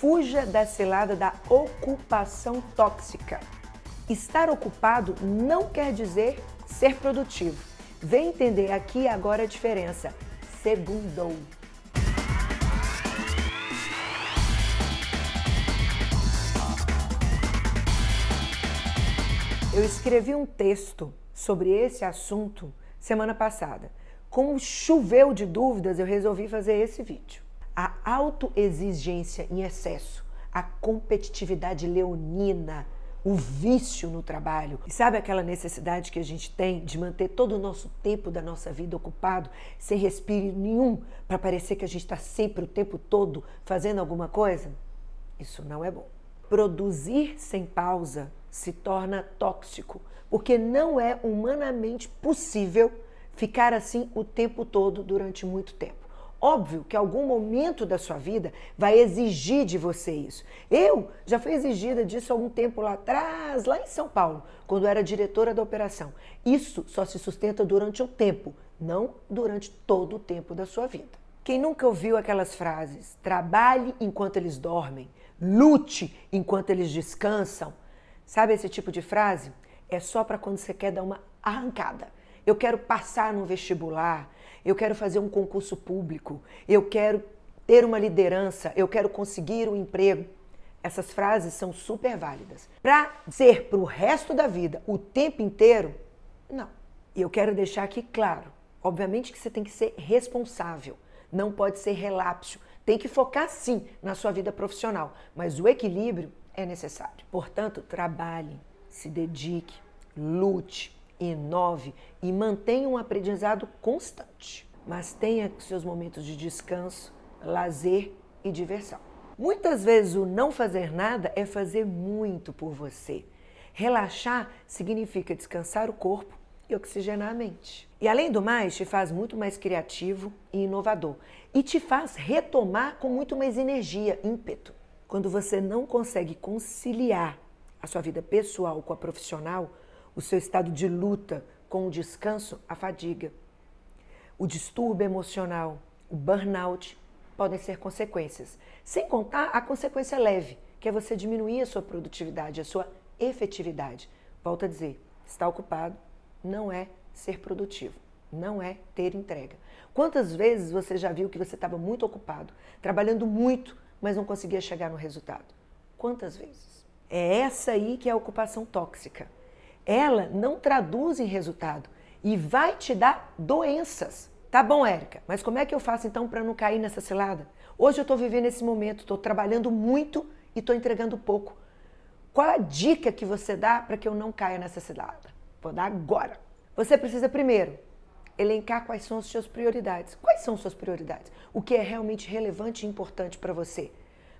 fuja da cilada da ocupação tóxica. Estar ocupado não quer dizer ser produtivo. Vem entender aqui agora a diferença. Segundou. Eu escrevi um texto sobre esse assunto semana passada. Como choveu de dúvidas, eu resolvi fazer esse vídeo. A autoexigência em excesso, a competitividade leonina, o vício no trabalho. E sabe aquela necessidade que a gente tem de manter todo o nosso tempo da nossa vida ocupado, sem respiro nenhum, para parecer que a gente está sempre o tempo todo fazendo alguma coisa? Isso não é bom. Produzir sem pausa se torna tóxico, porque não é humanamente possível ficar assim o tempo todo durante muito tempo. Óbvio que algum momento da sua vida vai exigir de você isso. Eu já fui exigida disso há algum tempo lá atrás, lá em São Paulo, quando era diretora da operação. Isso só se sustenta durante um tempo, não durante todo o tempo da sua vida. Quem nunca ouviu aquelas frases? Trabalhe enquanto eles dormem, lute enquanto eles descansam. Sabe esse tipo de frase? É só para quando você quer dar uma arrancada. Eu quero passar no vestibular, eu quero fazer um concurso público, eu quero ter uma liderança, eu quero conseguir um emprego. Essas frases são super válidas. Para ser para o resto da vida, o tempo inteiro, não. E eu quero deixar aqui claro: obviamente que você tem que ser responsável, não pode ser relapso. Tem que focar sim na sua vida profissional, mas o equilíbrio é necessário. Portanto, trabalhe, se dedique, lute, inove e mantenha um aprendizado constante. Mas tenha seus momentos de descanso, lazer e diversão. Muitas vezes o não fazer nada é fazer muito por você. Relaxar significa descansar o corpo e oxigenar a mente. E além do mais, te faz muito mais criativo e inovador. E te faz retomar com muito mais energia, ímpeto. Quando você não consegue conciliar a sua vida pessoal com a profissional, o seu estado de luta com o descanso, a fadiga. O distúrbio emocional, o burnout podem ser consequências. Sem contar a consequência leve, que é você diminuir a sua produtividade, a sua efetividade. Volto a dizer, estar ocupado não é ser produtivo, não é ter entrega. Quantas vezes você já viu que você estava muito ocupado, trabalhando muito, mas não conseguia chegar no resultado? Quantas vezes? É essa aí que é a ocupação tóxica ela não traduz em resultado e vai te dar doenças. Tá bom, Érica, mas como é que eu faço então para não cair nessa cilada? Hoje eu estou vivendo esse momento, estou trabalhando muito e estou entregando pouco. Qual a dica que você dá para que eu não caia nessa cilada? Vou dar agora. Você precisa primeiro elencar quais são as suas prioridades. Quais são suas prioridades? O que é realmente relevante e importante para você?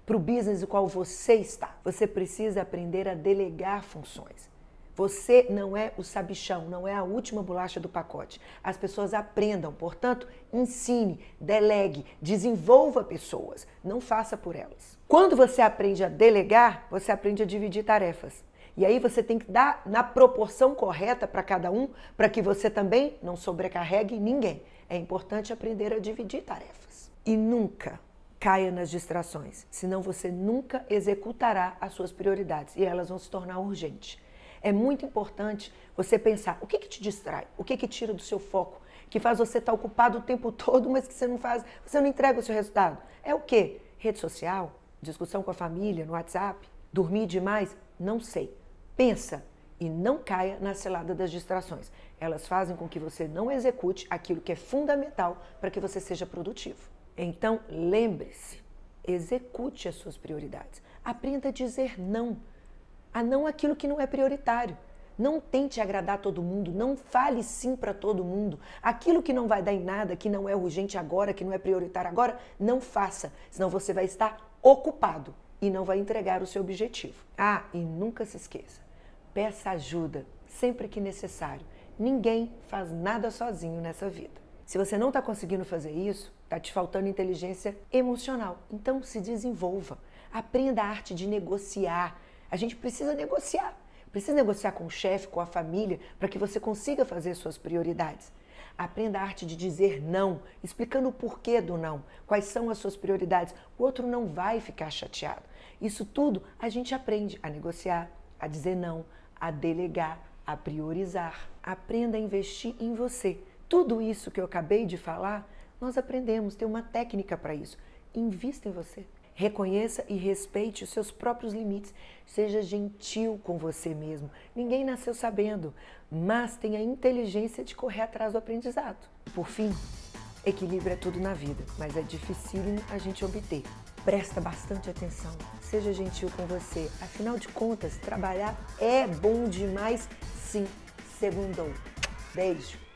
Para o business no qual você está. Você precisa aprender a delegar funções. Você não é o sabichão, não é a última bolacha do pacote. As pessoas aprendam, portanto, ensine, delegue, desenvolva pessoas, não faça por elas. Quando você aprende a delegar, você aprende a dividir tarefas. E aí você tem que dar na proporção correta para cada um, para que você também não sobrecarregue ninguém. É importante aprender a dividir tarefas. E nunca caia nas distrações, senão você nunca executará as suas prioridades e elas vão se tornar urgentes. É muito importante você pensar o que, que te distrai, o que, que tira do seu foco, que faz você estar ocupado o tempo todo, mas que você não faz, você não entrega o seu resultado. É o quê? Rede social, discussão com a família, no WhatsApp, dormir demais? Não sei. Pensa e não caia na cilada das distrações. Elas fazem com que você não execute aquilo que é fundamental para que você seja produtivo. Então, lembre-se, execute as suas prioridades. Aprenda a dizer não a não aquilo que não é prioritário. Não tente agradar todo mundo, não fale sim para todo mundo. Aquilo que não vai dar em nada, que não é urgente agora, que não é prioritário agora, não faça, senão você vai estar ocupado e não vai entregar o seu objetivo. Ah, e nunca se esqueça: peça ajuda sempre que necessário. Ninguém faz nada sozinho nessa vida. Se você não está conseguindo fazer isso, está te faltando inteligência emocional. Então se desenvolva. Aprenda a arte de negociar a gente precisa negociar. Precisa negociar com o chefe, com a família, para que você consiga fazer suas prioridades. Aprenda a arte de dizer não, explicando o porquê do não, quais são as suas prioridades. O outro não vai ficar chateado. Isso tudo a gente aprende a negociar, a dizer não, a delegar, a priorizar. Aprenda a investir em você. Tudo isso que eu acabei de falar, nós aprendemos, tem uma técnica para isso. Invista em você. Reconheça e respeite os seus próprios limites. Seja gentil com você mesmo. Ninguém nasceu sabendo, mas tenha inteligência de correr atrás do aprendizado. Por fim, equilíbrio é tudo na vida, mas é dificílimo a gente obter. Presta bastante atenção, seja gentil com você. Afinal de contas, trabalhar é bom demais, sim. Segundou. Beijo.